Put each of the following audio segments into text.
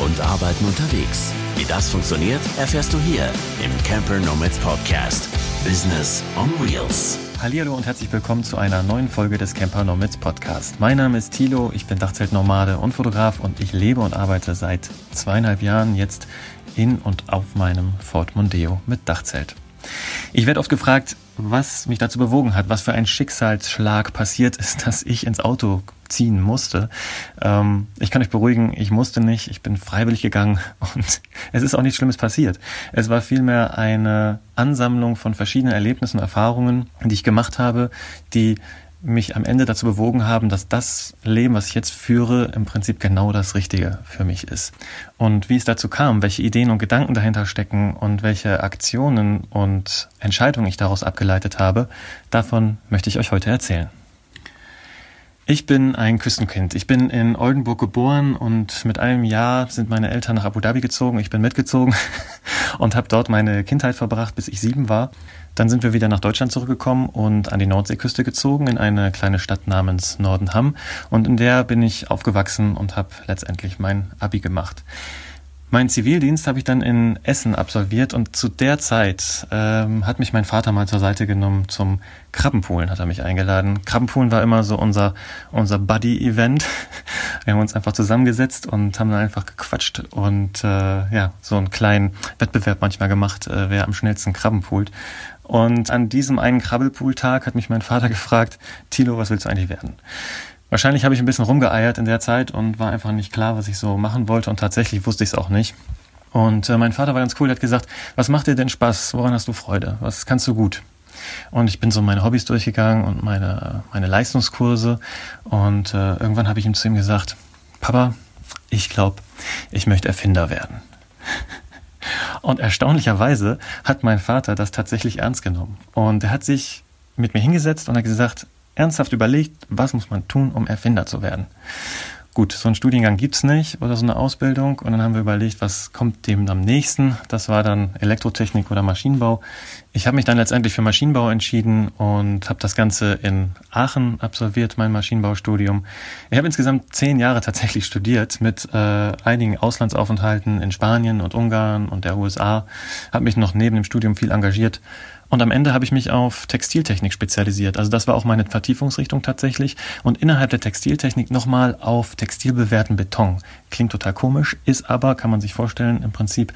und Arbeiten unterwegs. Wie das funktioniert, erfährst du hier im Camper Nomads Podcast. Business on Wheels. Hallo und herzlich willkommen zu einer neuen Folge des Camper Nomads Podcast. Mein Name ist Thilo, ich bin Dachzeltnomade und Fotograf und ich lebe und arbeite seit zweieinhalb Jahren jetzt in und auf meinem Ford Mondeo mit Dachzelt. Ich werde oft gefragt, was mich dazu bewogen hat, was für ein Schicksalsschlag passiert ist, dass ich ins Auto ziehen musste. Ähm, ich kann euch beruhigen, ich musste nicht, ich bin freiwillig gegangen und es ist auch nichts Schlimmes passiert. Es war vielmehr eine Ansammlung von verschiedenen Erlebnissen, Erfahrungen, die ich gemacht habe, die mich am Ende dazu bewogen haben, dass das Leben, was ich jetzt führe, im Prinzip genau das Richtige für mich ist. Und wie es dazu kam, welche Ideen und Gedanken dahinter stecken und welche Aktionen und Entscheidungen ich daraus abgeleitet habe, davon möchte ich euch heute erzählen. Ich bin ein Küstenkind. Ich bin in Oldenburg geboren und mit einem Jahr sind meine Eltern nach Abu Dhabi gezogen. Ich bin mitgezogen und habe dort meine Kindheit verbracht, bis ich sieben war. Dann sind wir wieder nach Deutschland zurückgekommen und an die Nordseeküste gezogen in eine kleine Stadt namens Nordenham. Und in der bin ich aufgewachsen und habe letztendlich mein Abi gemacht. Mein Zivildienst habe ich dann in Essen absolviert und zu der Zeit ähm, hat mich mein Vater mal zur Seite genommen zum Krabbenpoolen, hat er mich eingeladen. Krabbenpoolen war immer so unser, unser Buddy-Event. Wir haben uns einfach zusammengesetzt und haben dann einfach gequatscht und äh, ja, so einen kleinen Wettbewerb manchmal gemacht, äh, wer am schnellsten Krabben poolt. Und an diesem einen Krabbelpool-Tag hat mich mein Vater gefragt, Tilo, was willst du eigentlich werden? Wahrscheinlich habe ich ein bisschen rumgeeiert in der Zeit und war einfach nicht klar, was ich so machen wollte und tatsächlich wusste ich es auch nicht. Und äh, mein Vater war ganz cool, der hat gesagt, was macht dir denn Spaß? Woran hast du Freude? Was kannst du gut? Und ich bin so meine Hobbys durchgegangen und meine, meine Leistungskurse. Und äh, irgendwann habe ich ihm zu ihm gesagt, Papa, ich glaube, ich möchte Erfinder werden. Und erstaunlicherweise hat mein Vater das tatsächlich ernst genommen. Und er hat sich mit mir hingesetzt und hat gesagt, ernsthaft überlegt, was muss man tun, um Erfinder zu werden. Gut, so einen Studiengang gibt's nicht oder so eine Ausbildung. Und dann haben wir überlegt, was kommt dem am nächsten. Das war dann Elektrotechnik oder Maschinenbau. Ich habe mich dann letztendlich für Maschinenbau entschieden und habe das Ganze in Aachen absolviert, mein Maschinenbaustudium. Ich habe insgesamt zehn Jahre tatsächlich studiert mit äh, einigen Auslandsaufenthalten in Spanien und Ungarn und der USA. Habe mich noch neben dem Studium viel engagiert und am Ende habe ich mich auf Textiltechnik spezialisiert. Also das war auch meine Vertiefungsrichtung tatsächlich. Und innerhalb der Textiltechnik nochmal auf textilbewehrten Beton. Klingt total komisch, ist aber, kann man sich vorstellen, im Prinzip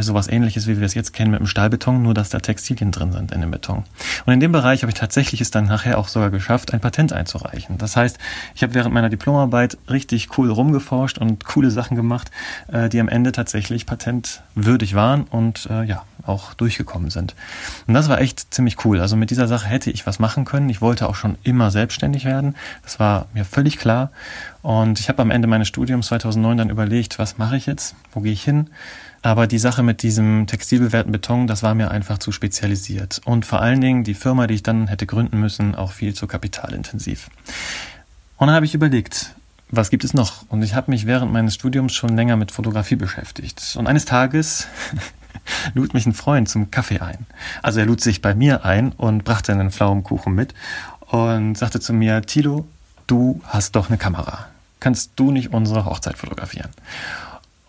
sowas ähnliches, wie wir es jetzt kennen mit dem Stahlbeton, nur dass da Textilien drin sind in dem Beton. Und in dem Bereich habe ich tatsächlich es dann nachher auch sogar geschafft, ein Patent einzureichen. Das heißt, ich habe während meiner Diplomarbeit richtig cool rumgeforscht und coole Sachen gemacht, äh, die am Ende tatsächlich patentwürdig waren und äh, ja, auch durchgekommen sind. Und das war echt ziemlich cool. Also mit dieser Sache hätte ich was machen können. Ich wollte auch schon immer selbstständig werden. Das war mir völlig klar. Und ich habe am Ende meines Studiums 2009 dann überlegt, was mache ich jetzt? Wo gehe ich hin? Aber die Sache mit diesem textilbewehrten Beton, das war mir einfach zu spezialisiert. Und vor allen Dingen die Firma, die ich dann hätte gründen müssen, auch viel zu kapitalintensiv. Und dann habe ich überlegt, was gibt es noch? Und ich habe mich während meines Studiums schon länger mit Fotografie beschäftigt. Und eines Tages lud mich ein Freund zum Kaffee ein. Also er lud sich bei mir ein und brachte einen Pflaumenkuchen mit und sagte zu mir, Tilo, du hast doch eine Kamera. Kannst du nicht unsere Hochzeit fotografieren?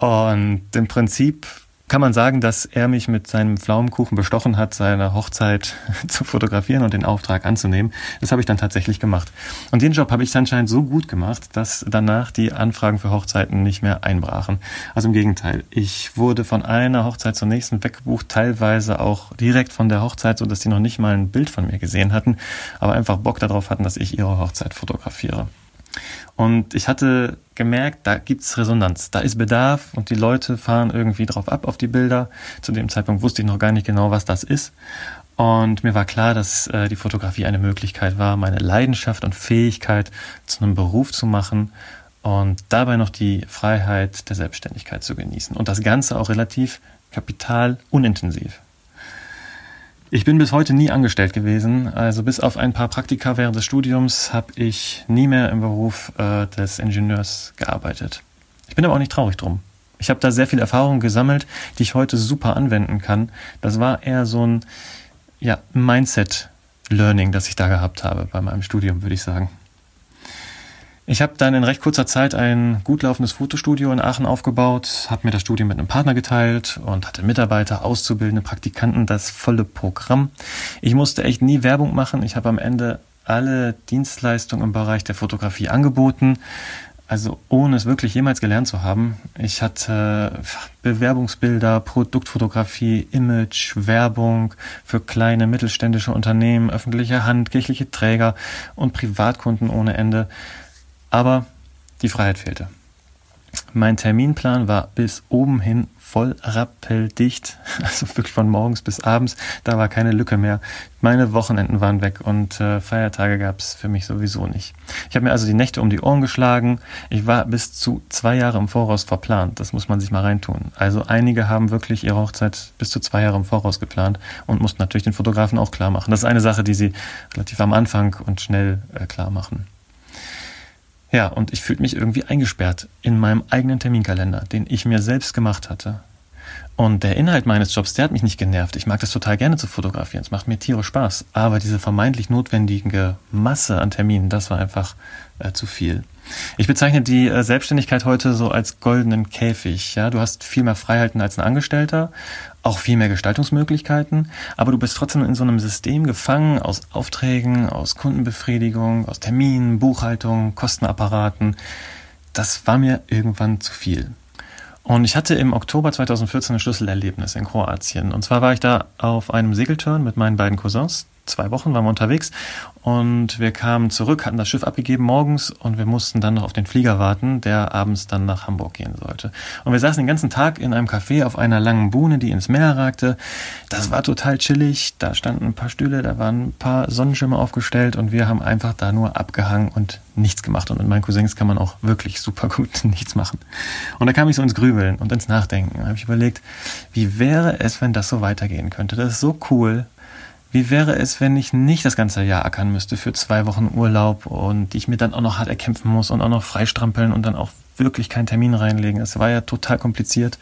Und im Prinzip kann man sagen, dass er mich mit seinem Pflaumenkuchen bestochen hat, seine Hochzeit zu fotografieren und den Auftrag anzunehmen. Das habe ich dann tatsächlich gemacht. Und den Job habe ich anscheinend so gut gemacht, dass danach die Anfragen für Hochzeiten nicht mehr einbrachen. Also im Gegenteil, ich wurde von einer Hochzeit zur nächsten weggebucht, teilweise auch direkt von der Hochzeit, so dass die noch nicht mal ein Bild von mir gesehen hatten, aber einfach Bock darauf hatten, dass ich ihre Hochzeit fotografiere. Und ich hatte gemerkt, da gibt's Resonanz, da ist Bedarf und die Leute fahren irgendwie drauf ab auf die Bilder. Zu dem Zeitpunkt wusste ich noch gar nicht genau, was das ist. Und mir war klar, dass äh, die Fotografie eine Möglichkeit war, meine Leidenschaft und Fähigkeit zu einem Beruf zu machen und dabei noch die Freiheit der Selbstständigkeit zu genießen. Und das Ganze auch relativ kapitalunintensiv. Ich bin bis heute nie angestellt gewesen. Also bis auf ein paar Praktika während des Studiums habe ich nie mehr im Beruf äh, des Ingenieurs gearbeitet. Ich bin aber auch nicht traurig drum. Ich habe da sehr viel Erfahrung gesammelt, die ich heute super anwenden kann. Das war eher so ein ja, Mindset-Learning, das ich da gehabt habe bei meinem Studium, würde ich sagen. Ich habe dann in recht kurzer Zeit ein gut laufendes Fotostudio in Aachen aufgebaut, habe mir das Studio mit einem Partner geteilt und hatte Mitarbeiter, Auszubildende, Praktikanten, das volle Programm. Ich musste echt nie Werbung machen. Ich habe am Ende alle Dienstleistungen im Bereich der Fotografie angeboten. Also ohne es wirklich jemals gelernt zu haben. Ich hatte Bewerbungsbilder, Produktfotografie, Image, Werbung für kleine mittelständische Unternehmen, öffentliche Hand, kirchliche Träger und Privatkunden ohne Ende. Aber die Freiheit fehlte. Mein Terminplan war bis oben hin voll rappeldicht, also wirklich von morgens bis abends, da war keine Lücke mehr. Meine Wochenenden waren weg und äh, Feiertage gab es für mich sowieso nicht. Ich habe mir also die Nächte um die Ohren geschlagen. Ich war bis zu zwei Jahre im Voraus verplant. Das muss man sich mal reintun. Also einige haben wirklich ihre Hochzeit bis zu zwei Jahre im Voraus geplant und mussten natürlich den Fotografen auch klar machen. Das ist eine Sache, die sie relativ am Anfang und schnell äh, klar machen. Ja, und ich fühlte mich irgendwie eingesperrt in meinem eigenen Terminkalender, den ich mir selbst gemacht hatte. Und der Inhalt meines Jobs, der hat mich nicht genervt. Ich mag das total gerne zu fotografieren. Es macht mir tierisch Spaß. Aber diese vermeintlich notwendige Masse an Terminen, das war einfach äh, zu viel. Ich bezeichne die äh, Selbstständigkeit heute so als goldenen Käfig. Ja, du hast viel mehr Freiheiten als ein Angestellter, auch viel mehr Gestaltungsmöglichkeiten, aber du bist trotzdem in so einem System gefangen aus Aufträgen, aus Kundenbefriedigung, aus Terminen, Buchhaltung, Kostenapparaten. Das war mir irgendwann zu viel. Und ich hatte im Oktober 2014 ein Schlüsselerlebnis in Kroatien. Und zwar war ich da auf einem Segelturn mit meinen beiden Cousins, zwei Wochen waren wir unterwegs und wir kamen zurück, hatten das Schiff abgegeben morgens und wir mussten dann noch auf den Flieger warten, der abends dann nach Hamburg gehen sollte. Und wir saßen den ganzen Tag in einem Café auf einer langen Buhne, die ins Meer ragte. Das war total chillig, da standen ein paar Stühle, da waren ein paar Sonnenschirme aufgestellt und wir haben einfach da nur abgehangen und nichts gemacht. Und mit meinen Cousins kann man auch wirklich super gut nichts machen. Und da kam ich so ins Grübeln und ins Nachdenken. Da habe ich überlegt, wie wäre es, wenn das so weitergehen könnte? Das ist so cool wie wäre es, wenn ich nicht das ganze Jahr ackern müsste für zwei Wochen Urlaub und ich mir dann auch noch hart erkämpfen muss und auch noch freistrampeln und dann auch wirklich keinen Termin reinlegen? Es war ja total kompliziert.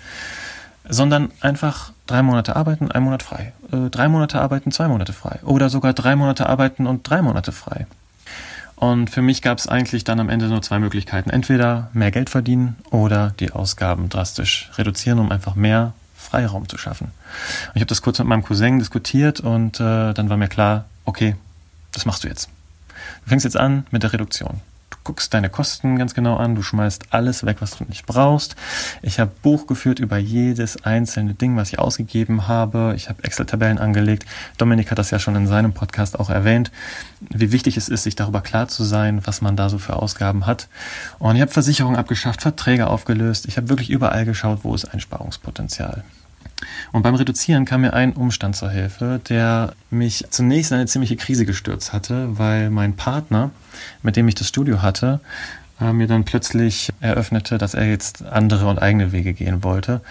Sondern einfach drei Monate arbeiten, ein Monat frei. Äh, drei Monate arbeiten, zwei Monate frei. Oder sogar drei Monate arbeiten und drei Monate frei. Und für mich gab es eigentlich dann am Ende nur zwei Möglichkeiten. Entweder mehr Geld verdienen oder die Ausgaben drastisch reduzieren, um einfach mehr Freiraum zu schaffen. Und ich habe das kurz mit meinem Cousin diskutiert und äh, dann war mir klar, okay, das machst du jetzt. Du fängst jetzt an mit der Reduktion guckst deine Kosten ganz genau an, du schmeißt alles weg, was du nicht brauchst. Ich habe Buch geführt über jedes einzelne Ding, was ich ausgegeben habe. Ich habe Excel-Tabellen angelegt. Dominik hat das ja schon in seinem Podcast auch erwähnt, wie wichtig es ist, sich darüber klar zu sein, was man da so für Ausgaben hat. Und ich habe Versicherungen abgeschafft, Verträge aufgelöst. Ich habe wirklich überall geschaut, wo ist Einsparungspotenzial. Und beim Reduzieren kam mir ein Umstand zur Hilfe, der mich zunächst in eine ziemliche Krise gestürzt hatte, weil mein Partner, mit dem ich das Studio hatte, äh, mir dann plötzlich eröffnete, dass er jetzt andere und eigene Wege gehen wollte.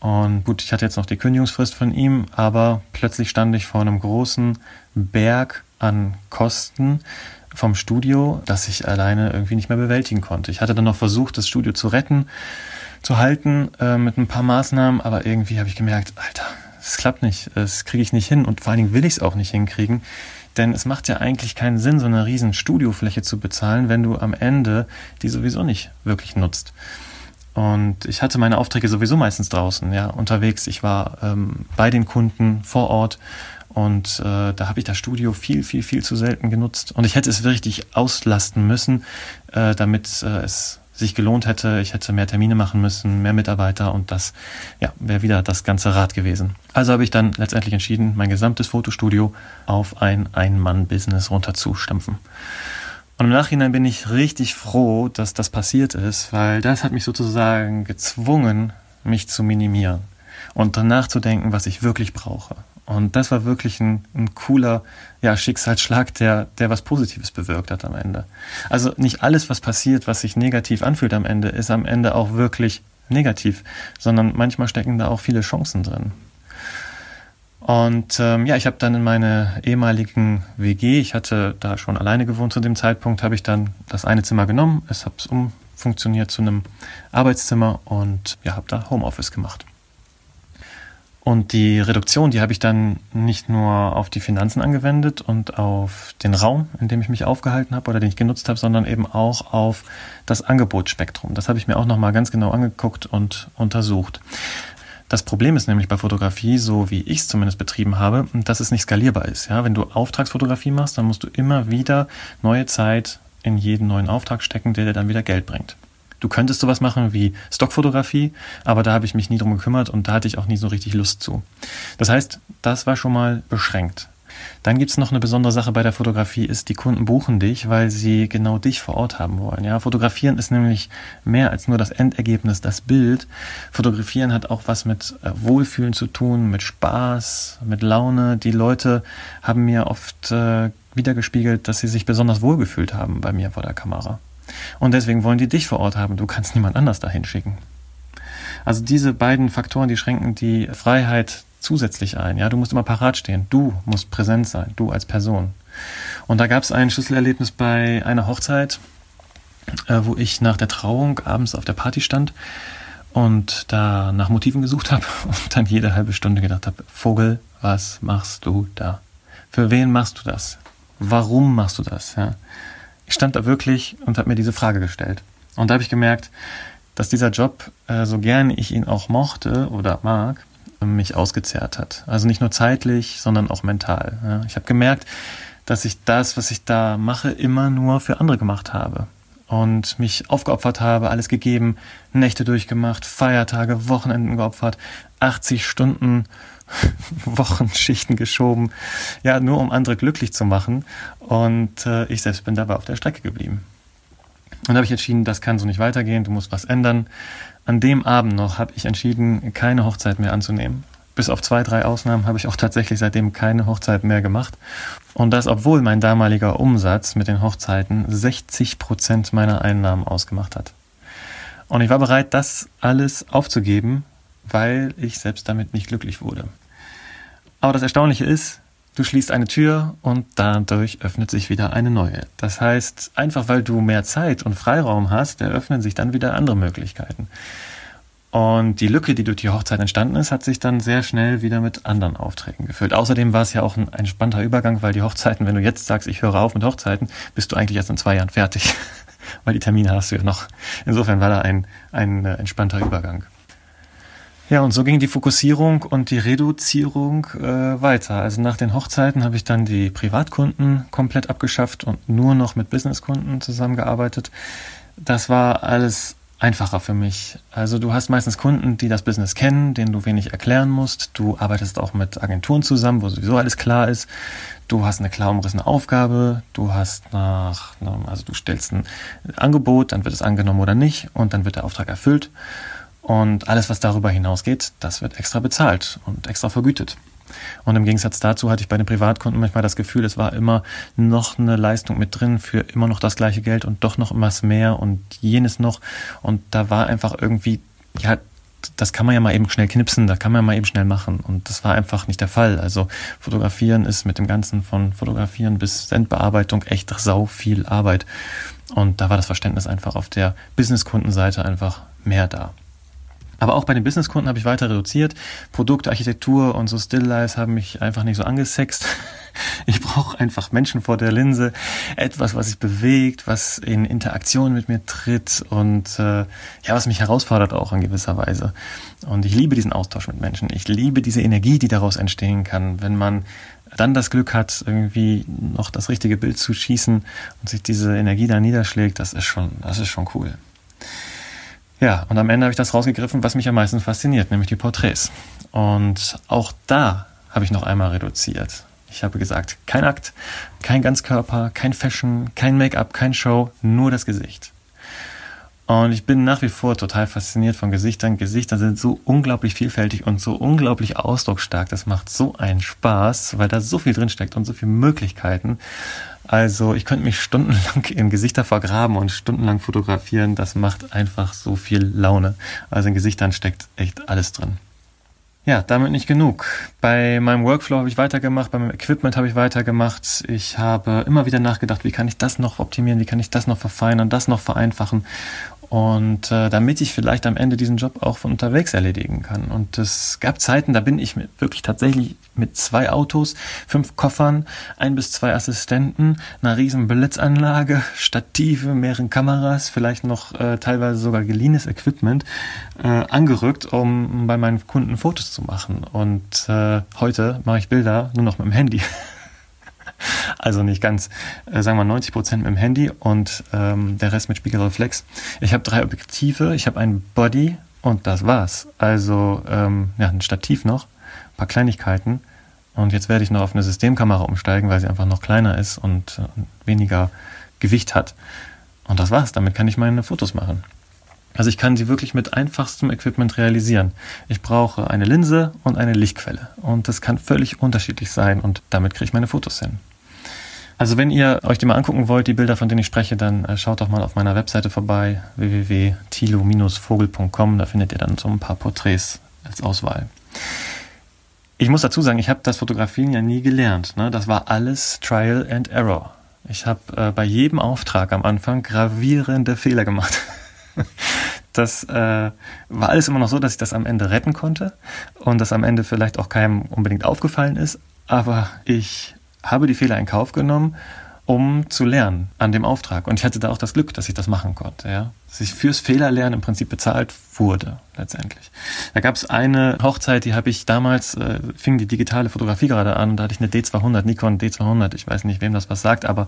Und gut, ich hatte jetzt noch die Kündigungsfrist von ihm, aber plötzlich stand ich vor einem großen Berg an Kosten vom Studio, das ich alleine irgendwie nicht mehr bewältigen konnte. Ich hatte dann noch versucht, das Studio zu retten zu halten äh, mit ein paar Maßnahmen, aber irgendwie habe ich gemerkt, Alter, es klappt nicht, das kriege ich nicht hin und vor allen Dingen will ich es auch nicht hinkriegen, denn es macht ja eigentlich keinen Sinn, so eine riesen Studiofläche zu bezahlen, wenn du am Ende die sowieso nicht wirklich nutzt. Und ich hatte meine Aufträge sowieso meistens draußen, ja, unterwegs. Ich war ähm, bei den Kunden vor Ort und äh, da habe ich das Studio viel, viel, viel zu selten genutzt. Und ich hätte es richtig auslasten müssen, äh, damit äh, es sich gelohnt hätte. Ich hätte mehr Termine machen müssen, mehr Mitarbeiter und das ja, wäre wieder das ganze Rad gewesen. Also habe ich dann letztendlich entschieden, mein gesamtes Fotostudio auf ein Ein-Mann-Business runterzustampfen. Und im Nachhinein bin ich richtig froh, dass das passiert ist, weil das hat mich sozusagen gezwungen, mich zu minimieren und danach zu denken, was ich wirklich brauche. Und das war wirklich ein, ein cooler ja, Schicksalsschlag, der, der was Positives bewirkt hat am Ende. Also nicht alles, was passiert, was sich negativ anfühlt am Ende, ist am Ende auch wirklich negativ, sondern manchmal stecken da auch viele Chancen drin. Und ähm, ja, ich habe dann in meine ehemaligen WG, ich hatte da schon alleine gewohnt zu dem Zeitpunkt, habe ich dann das eine Zimmer genommen, es habe es umfunktioniert zu einem Arbeitszimmer und ja, habe da Homeoffice gemacht. Und die Reduktion, die habe ich dann nicht nur auf die Finanzen angewendet und auf den Raum, in dem ich mich aufgehalten habe oder den ich genutzt habe, sondern eben auch auf das Angebotsspektrum. Das habe ich mir auch nochmal ganz genau angeguckt und untersucht. Das Problem ist nämlich bei Fotografie, so wie ich es zumindest betrieben habe, dass es nicht skalierbar ist. Ja, wenn du Auftragsfotografie machst, dann musst du immer wieder neue Zeit in jeden neuen Auftrag stecken, der dir dann wieder Geld bringt. Du könntest sowas machen wie Stockfotografie, aber da habe ich mich nie drum gekümmert und da hatte ich auch nie so richtig Lust zu. Das heißt, das war schon mal beschränkt. Dann gibt es noch eine besondere Sache bei der Fotografie, ist, die Kunden buchen dich, weil sie genau dich vor Ort haben wollen. Ja, fotografieren ist nämlich mehr als nur das Endergebnis, das Bild. Fotografieren hat auch was mit äh, Wohlfühlen zu tun, mit Spaß, mit Laune. Die Leute haben mir oft äh, wiedergespiegelt, dass sie sich besonders wohlgefühlt haben bei mir vor der Kamera. Und deswegen wollen die dich vor Ort haben. Du kannst niemand anders dahin schicken. Also diese beiden Faktoren, die schränken die Freiheit zusätzlich ein. Ja, du musst immer parat stehen. Du musst präsent sein, du als Person. Und da gab es ein Schlüsselerlebnis bei einer Hochzeit, äh, wo ich nach der Trauung abends auf der Party stand und da nach Motiven gesucht habe und dann jede halbe Stunde gedacht habe, Vogel, was machst du da? Für wen machst du das? Warum machst du das? Ja. Ich stand da wirklich und habe mir diese Frage gestellt. Und da habe ich gemerkt, dass dieser Job, äh, so gern ich ihn auch mochte oder mag, mich ausgezehrt hat. Also nicht nur zeitlich, sondern auch mental. Ja. Ich habe gemerkt, dass ich das, was ich da mache, immer nur für andere gemacht habe und mich aufgeopfert habe, alles gegeben, Nächte durchgemacht, Feiertage, Wochenenden geopfert, 80 Stunden Wochenschichten geschoben, ja, nur um andere glücklich zu machen. Und äh, ich selbst bin dabei auf der Strecke geblieben. Und habe ich entschieden, das kann so nicht weitergehen, du musst was ändern. An dem Abend noch habe ich entschieden, keine Hochzeit mehr anzunehmen. Bis auf zwei, drei Ausnahmen habe ich auch tatsächlich seitdem keine Hochzeit mehr gemacht. Und das, obwohl mein damaliger Umsatz mit den Hochzeiten 60 Prozent meiner Einnahmen ausgemacht hat. Und ich war bereit, das alles aufzugeben, weil ich selbst damit nicht glücklich wurde. Aber das Erstaunliche ist, du schließt eine Tür und dadurch öffnet sich wieder eine neue. Das heißt, einfach weil du mehr Zeit und Freiraum hast, eröffnen sich dann wieder andere Möglichkeiten. Und die Lücke, die durch die Hochzeit entstanden ist, hat sich dann sehr schnell wieder mit anderen Aufträgen gefüllt. Außerdem war es ja auch ein entspannter Übergang, weil die Hochzeiten, wenn du jetzt sagst, ich höre auf mit Hochzeiten, bist du eigentlich erst in zwei Jahren fertig, weil die Termine hast du ja noch. Insofern war da ein, ein äh, entspannter Übergang. Ja, und so ging die Fokussierung und die Reduzierung äh, weiter. Also nach den Hochzeiten habe ich dann die Privatkunden komplett abgeschafft und nur noch mit Businesskunden zusammengearbeitet. Das war alles einfacher für mich. Also du hast meistens Kunden, die das Business kennen, denen du wenig erklären musst. Du arbeitest auch mit Agenturen zusammen, wo sowieso alles klar ist. Du hast eine klar umrissene Aufgabe. Du hast nach, also du stellst ein Angebot, dann wird es angenommen oder nicht und dann wird der Auftrag erfüllt. Und alles, was darüber hinausgeht, das wird extra bezahlt und extra vergütet. Und im Gegensatz dazu hatte ich bei den Privatkunden manchmal das Gefühl, es war immer noch eine Leistung mit drin für immer noch das gleiche Geld und doch noch was mehr und jenes noch. Und da war einfach irgendwie, ja, das kann man ja mal eben schnell knipsen, da kann man ja mal eben schnell machen. Und das war einfach nicht der Fall. Also fotografieren ist mit dem Ganzen von Fotografieren bis Sendbearbeitung echt sau viel Arbeit. Und da war das Verständnis einfach auf der Businesskundenseite einfach mehr da. Aber auch bei den Businesskunden habe ich weiter reduziert. Produkte, Architektur und so Stilllives haben mich einfach nicht so angesext. Ich brauche einfach Menschen vor der Linse, etwas, was sich bewegt, was in Interaktion mit mir tritt und äh, ja, was mich herausfordert auch in gewisser Weise. Und ich liebe diesen Austausch mit Menschen. Ich liebe diese Energie, die daraus entstehen kann, wenn man dann das Glück hat, irgendwie noch das richtige Bild zu schießen und sich diese Energie da niederschlägt. Das ist schon, das ist schon cool. Ja, und am Ende habe ich das rausgegriffen, was mich am meisten fasziniert, nämlich die Porträts. Und auch da habe ich noch einmal reduziert. Ich habe gesagt, kein Akt, kein Ganzkörper, kein Fashion, kein Make-up, kein Show, nur das Gesicht. Und ich bin nach wie vor total fasziniert von Gesichtern. Gesichter sind so unglaublich vielfältig und so unglaublich ausdrucksstark. Das macht so einen Spaß, weil da so viel drinsteckt und so viele Möglichkeiten. Also ich könnte mich stundenlang in Gesichter vergraben und stundenlang fotografieren. Das macht einfach so viel Laune. Also in Gesichtern steckt echt alles drin. Ja, damit nicht genug. Bei meinem Workflow habe ich weitergemacht, bei meinem Equipment habe ich weitergemacht. Ich habe immer wieder nachgedacht, wie kann ich das noch optimieren, wie kann ich das noch verfeinern, das noch vereinfachen. Und äh, damit ich vielleicht am Ende diesen Job auch von unterwegs erledigen kann. Und es gab Zeiten, da bin ich mit, wirklich tatsächlich mit zwei Autos, fünf Koffern, ein bis zwei Assistenten, einer riesen Blitzanlage, Stative, mehreren Kameras, vielleicht noch äh, teilweise sogar geliehenes Equipment äh, angerückt, um bei meinen Kunden Fotos zu machen. Und äh, heute mache ich Bilder nur noch mit dem Handy. Also nicht ganz, äh, sagen wir 90 Prozent mit dem Handy und ähm, der Rest mit Spiegelreflex. Ich habe drei Objektive, ich habe ein Body und das war's. Also ähm, ja, ein Stativ noch, ein paar Kleinigkeiten. Und jetzt werde ich noch auf eine Systemkamera umsteigen, weil sie einfach noch kleiner ist und äh, weniger Gewicht hat. Und das war's. Damit kann ich meine Fotos machen. Also ich kann sie wirklich mit einfachstem Equipment realisieren. Ich brauche eine Linse und eine Lichtquelle. Und das kann völlig unterschiedlich sein und damit kriege ich meine Fotos hin. Also wenn ihr euch die mal angucken wollt, die Bilder, von denen ich spreche, dann äh, schaut doch mal auf meiner Webseite vorbei, www.tilo-vogel.com. Da findet ihr dann so ein paar Porträts als Auswahl. Ich muss dazu sagen, ich habe das Fotografieren ja nie gelernt. Ne? Das war alles Trial and Error. Ich habe äh, bei jedem Auftrag am Anfang gravierende Fehler gemacht. das äh, war alles immer noch so, dass ich das am Ende retten konnte und das am Ende vielleicht auch keinem unbedingt aufgefallen ist. Aber ich habe die Fehler in Kauf genommen, um zu lernen an dem Auftrag. Und ich hatte da auch das Glück, dass ich das machen konnte, ja. Dass ich fürs Fehlerlernen im Prinzip bezahlt wurde, letztendlich. Da gab es eine Hochzeit, die habe ich damals, äh, fing die digitale Fotografie gerade an, da hatte ich eine D200, Nikon D200, ich weiß nicht, wem das was sagt, aber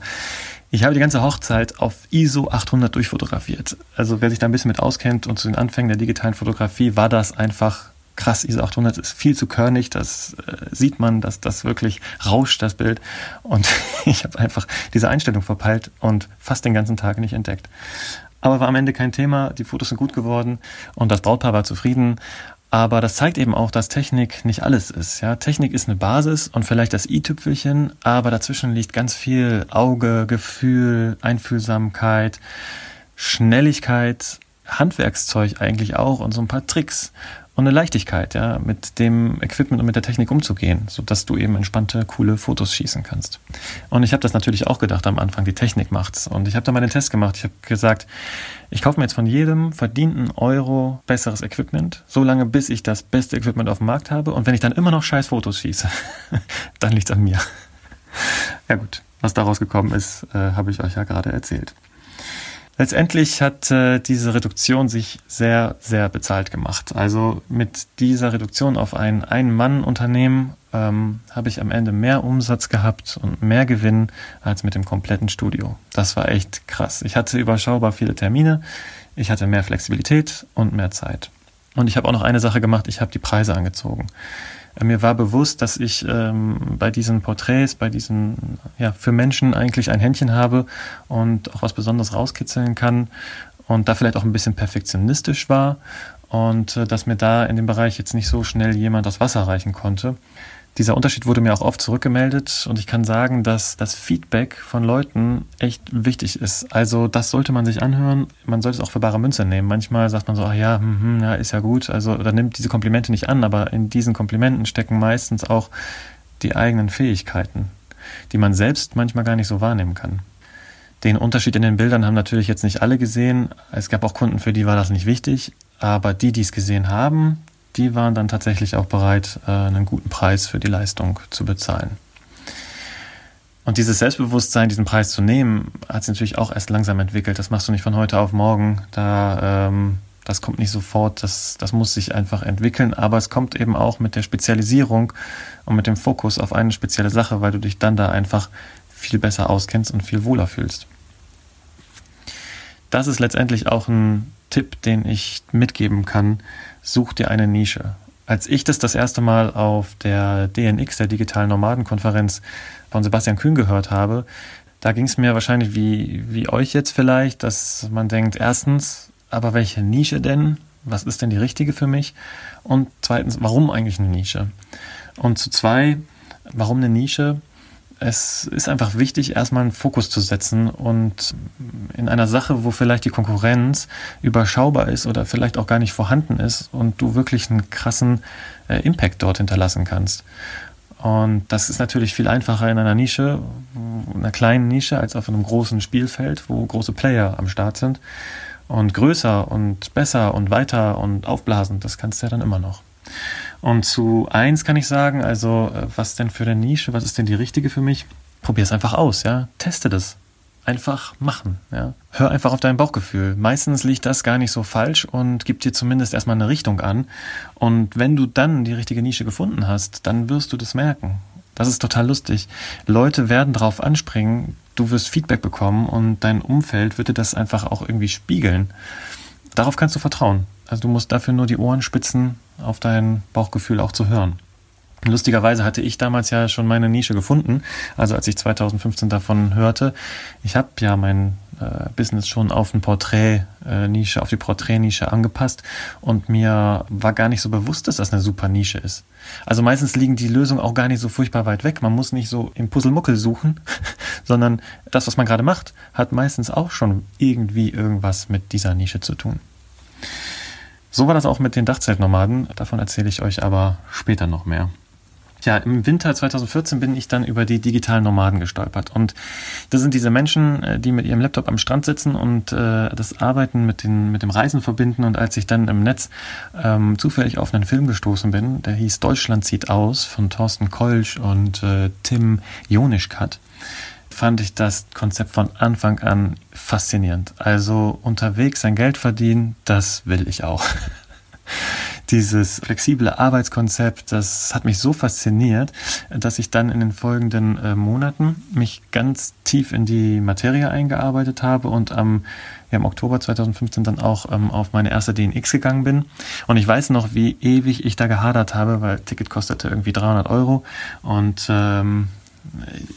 ich habe die ganze Hochzeit auf ISO 800 durchfotografiert. Also wer sich da ein bisschen mit auskennt und zu den Anfängen der digitalen Fotografie, war das einfach krass, ISO 800 ist viel zu körnig, das äh, sieht man, dass das wirklich rauscht, das Bild. Und ich habe einfach diese Einstellung verpeilt und fast den ganzen Tag nicht entdeckt. Aber war am Ende kein Thema, die Fotos sind gut geworden und das Brautpaar war zufrieden. Aber das zeigt eben auch, dass Technik nicht alles ist. Ja, Technik ist eine Basis und vielleicht das i-Tüpfelchen, aber dazwischen liegt ganz viel Auge, Gefühl, Einfühlsamkeit, Schnelligkeit, Handwerkszeug eigentlich auch und so ein paar Tricks und eine Leichtigkeit, ja, mit dem Equipment und mit der Technik umzugehen, sodass du eben entspannte, coole Fotos schießen kannst. Und ich habe das natürlich auch gedacht am Anfang, die Technik macht's. Und ich habe da mal den Test gemacht. Ich habe gesagt, ich kaufe mir jetzt von jedem verdienten Euro besseres Equipment, solange bis ich das beste Equipment auf dem Markt habe. Und wenn ich dann immer noch scheiß Fotos schieße, dann liegt's an mir. ja gut, was daraus gekommen ist, äh, habe ich euch ja gerade erzählt. Letztendlich hat äh, diese Reduktion sich sehr, sehr bezahlt gemacht. Also mit dieser Reduktion auf ein Ein-Mann-Unternehmen ähm, habe ich am Ende mehr Umsatz gehabt und mehr Gewinn als mit dem kompletten Studio. Das war echt krass. Ich hatte überschaubar viele Termine, ich hatte mehr Flexibilität und mehr Zeit. Und ich habe auch noch eine Sache gemacht, ich habe die Preise angezogen. Mir war bewusst, dass ich ähm, bei diesen Porträts, bei diesen, ja, für Menschen eigentlich ein Händchen habe und auch was Besonderes rauskitzeln kann und da vielleicht auch ein bisschen perfektionistisch war und äh, dass mir da in dem Bereich jetzt nicht so schnell jemand das Wasser reichen konnte. Dieser Unterschied wurde mir auch oft zurückgemeldet und ich kann sagen, dass das Feedback von Leuten echt wichtig ist. Also das sollte man sich anhören. Man sollte es auch für bare Münze nehmen. Manchmal sagt man so, ach ja, hm, hm, ja, ist ja gut. Also oder nimmt diese Komplimente nicht an, aber in diesen Komplimenten stecken meistens auch die eigenen Fähigkeiten, die man selbst manchmal gar nicht so wahrnehmen kann. Den Unterschied in den Bildern haben natürlich jetzt nicht alle gesehen. Es gab auch Kunden, für die war das nicht wichtig. Aber die, die es gesehen haben, die waren dann tatsächlich auch bereit, äh, einen guten Preis für die Leistung zu bezahlen. Und dieses Selbstbewusstsein, diesen Preis zu nehmen, hat sich natürlich auch erst langsam entwickelt. Das machst du nicht von heute auf morgen. Da, ähm, das kommt nicht sofort. Das, das muss sich einfach entwickeln. Aber es kommt eben auch mit der Spezialisierung und mit dem Fokus auf eine spezielle Sache, weil du dich dann da einfach viel besser auskennst und viel wohler fühlst. Das ist letztendlich auch ein Tipp, den ich mitgeben kann, such dir eine Nische. Als ich das das erste Mal auf der DNX, der digitalen Nomadenkonferenz von Sebastian Kühn gehört habe, da ging es mir wahrscheinlich wie, wie euch jetzt vielleicht, dass man denkt, erstens, aber welche Nische denn? Was ist denn die richtige für mich? Und zweitens, warum eigentlich eine Nische? Und zu zwei, warum eine Nische? Es ist einfach wichtig, erstmal einen Fokus zu setzen und in einer Sache, wo vielleicht die Konkurrenz überschaubar ist oder vielleicht auch gar nicht vorhanden ist und du wirklich einen krassen äh, Impact dort hinterlassen kannst. Und das ist natürlich viel einfacher in einer Nische, einer kleinen Nische, als auf einem großen Spielfeld, wo große Player am Start sind. Und größer und besser und weiter und aufblasen, das kannst du ja dann immer noch. Und zu eins kann ich sagen, also äh, was denn für eine Nische, was ist denn die richtige für mich? Probier es einfach aus, ja. Teste das. Einfach machen, ja. Hör einfach auf dein Bauchgefühl. Meistens liegt das gar nicht so falsch und gibt dir zumindest erstmal eine Richtung an. Und wenn du dann die richtige Nische gefunden hast, dann wirst du das merken. Das ist total lustig. Leute werden drauf anspringen, du wirst Feedback bekommen und dein Umfeld wird dir das einfach auch irgendwie spiegeln. Darauf kannst du vertrauen. Also du musst dafür nur die Ohren spitzen, auf dein Bauchgefühl auch zu hören. Lustigerweise hatte ich damals ja schon meine Nische gefunden, also als ich 2015 davon hörte. Ich habe ja mein äh, Business schon auf ein Porträt-Nische, äh, auf die Porträt-Nische angepasst und mir war gar nicht so bewusst, dass das eine super Nische ist. Also meistens liegen die Lösungen auch gar nicht so furchtbar weit weg. Man muss nicht so im Puzzlemuckel suchen, sondern das, was man gerade macht, hat meistens auch schon irgendwie irgendwas mit dieser Nische zu tun. So war das auch mit den Dachzeltnomaden. Davon erzähle ich euch aber später noch mehr. Ja, im Winter 2014 bin ich dann über die digitalen Nomaden gestolpert. Und das sind diese Menschen, äh, die mit ihrem Laptop am Strand sitzen und äh, das Arbeiten mit, den, mit dem Reisen verbinden. Und als ich dann im Netz ähm, zufällig auf einen Film gestoßen bin, der hieß Deutschland zieht aus von Thorsten Kolsch und äh, Tim Jonischkat, fand ich das Konzept von Anfang an faszinierend. Also unterwegs sein Geld verdienen, das will ich auch. Dieses flexible Arbeitskonzept, das hat mich so fasziniert, dass ich dann in den folgenden äh, Monaten mich ganz tief in die Materie eingearbeitet habe und am, ja, im Oktober 2015 dann auch ähm, auf meine erste DNX gegangen bin. Und ich weiß noch, wie ewig ich da gehadert habe, weil Ticket kostete irgendwie 300 Euro und ähm,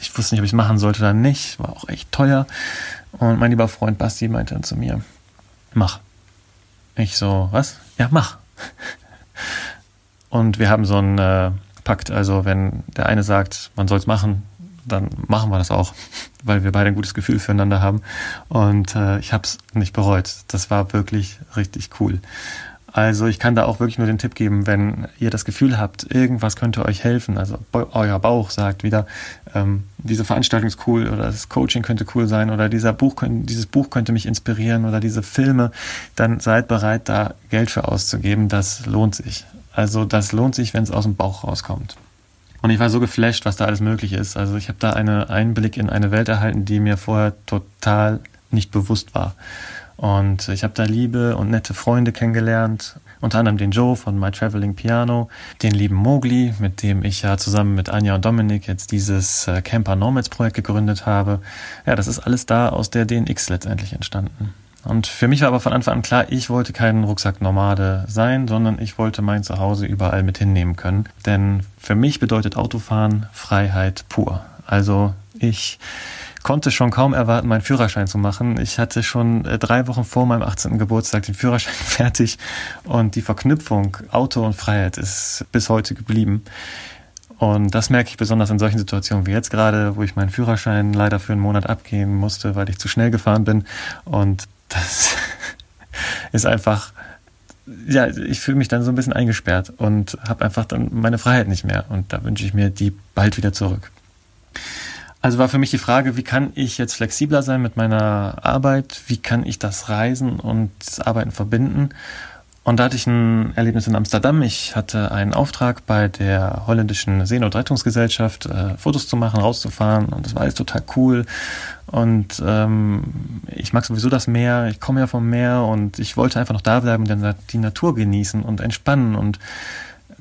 ich wusste nicht, ob ich es machen sollte oder nicht. War auch echt teuer. Und mein lieber Freund Basti meinte dann zu mir, mach. Ich so, was? Ja, mach. Und wir haben so einen äh, Pakt, also wenn der eine sagt, man soll es machen, dann machen wir das auch, weil wir beide ein gutes Gefühl füreinander haben. Und äh, ich habe es nicht bereut. Das war wirklich richtig cool. Also ich kann da auch wirklich nur den Tipp geben, wenn ihr das Gefühl habt, irgendwas könnte euch helfen, also euer Bauch sagt wieder, ähm, diese Veranstaltung ist cool oder das Coaching könnte cool sein oder dieser Buch, dieses Buch könnte mich inspirieren oder diese Filme, dann seid bereit, da Geld für auszugeben. Das lohnt sich. Also das lohnt sich, wenn es aus dem Bauch rauskommt. Und ich war so geflasht, was da alles möglich ist. Also ich habe da einen Einblick in eine Welt erhalten, die mir vorher total nicht bewusst war. Und ich habe da liebe und nette Freunde kennengelernt, unter anderem den Joe von My Traveling Piano, den lieben Mowgli, mit dem ich ja zusammen mit Anja und Dominik jetzt dieses äh, Camper Nomads Projekt gegründet habe. Ja, das ist alles da aus der DNX letztendlich entstanden. Und für mich war aber von Anfang an klar, ich wollte kein Rucksack-Nomade sein, sondern ich wollte mein Zuhause überall mit hinnehmen können. Denn für mich bedeutet Autofahren Freiheit pur. Also ich konnte schon kaum erwarten, meinen Führerschein zu machen. Ich hatte schon äh, drei Wochen vor meinem 18. Geburtstag den Führerschein fertig und die Verknüpfung Auto und Freiheit ist bis heute geblieben. Und das merke ich besonders in solchen Situationen wie jetzt gerade, wo ich meinen Führerschein leider für einen Monat abgeben musste, weil ich zu schnell gefahren bin. Und das ist einfach, ja, ich fühle mich dann so ein bisschen eingesperrt und habe einfach dann meine Freiheit nicht mehr. Und da wünsche ich mir die bald wieder zurück. Also war für mich die Frage, wie kann ich jetzt flexibler sein mit meiner Arbeit? Wie kann ich das Reisen und das Arbeiten verbinden? Und da hatte ich ein Erlebnis in Amsterdam. Ich hatte einen Auftrag bei der holländischen Seenotrettungsgesellschaft, äh, Fotos zu machen, rauszufahren. Und das war alles total cool. Und ähm, ich mag sowieso das Meer. Ich komme ja vom Meer und ich wollte einfach noch da bleiben und die Natur genießen und entspannen und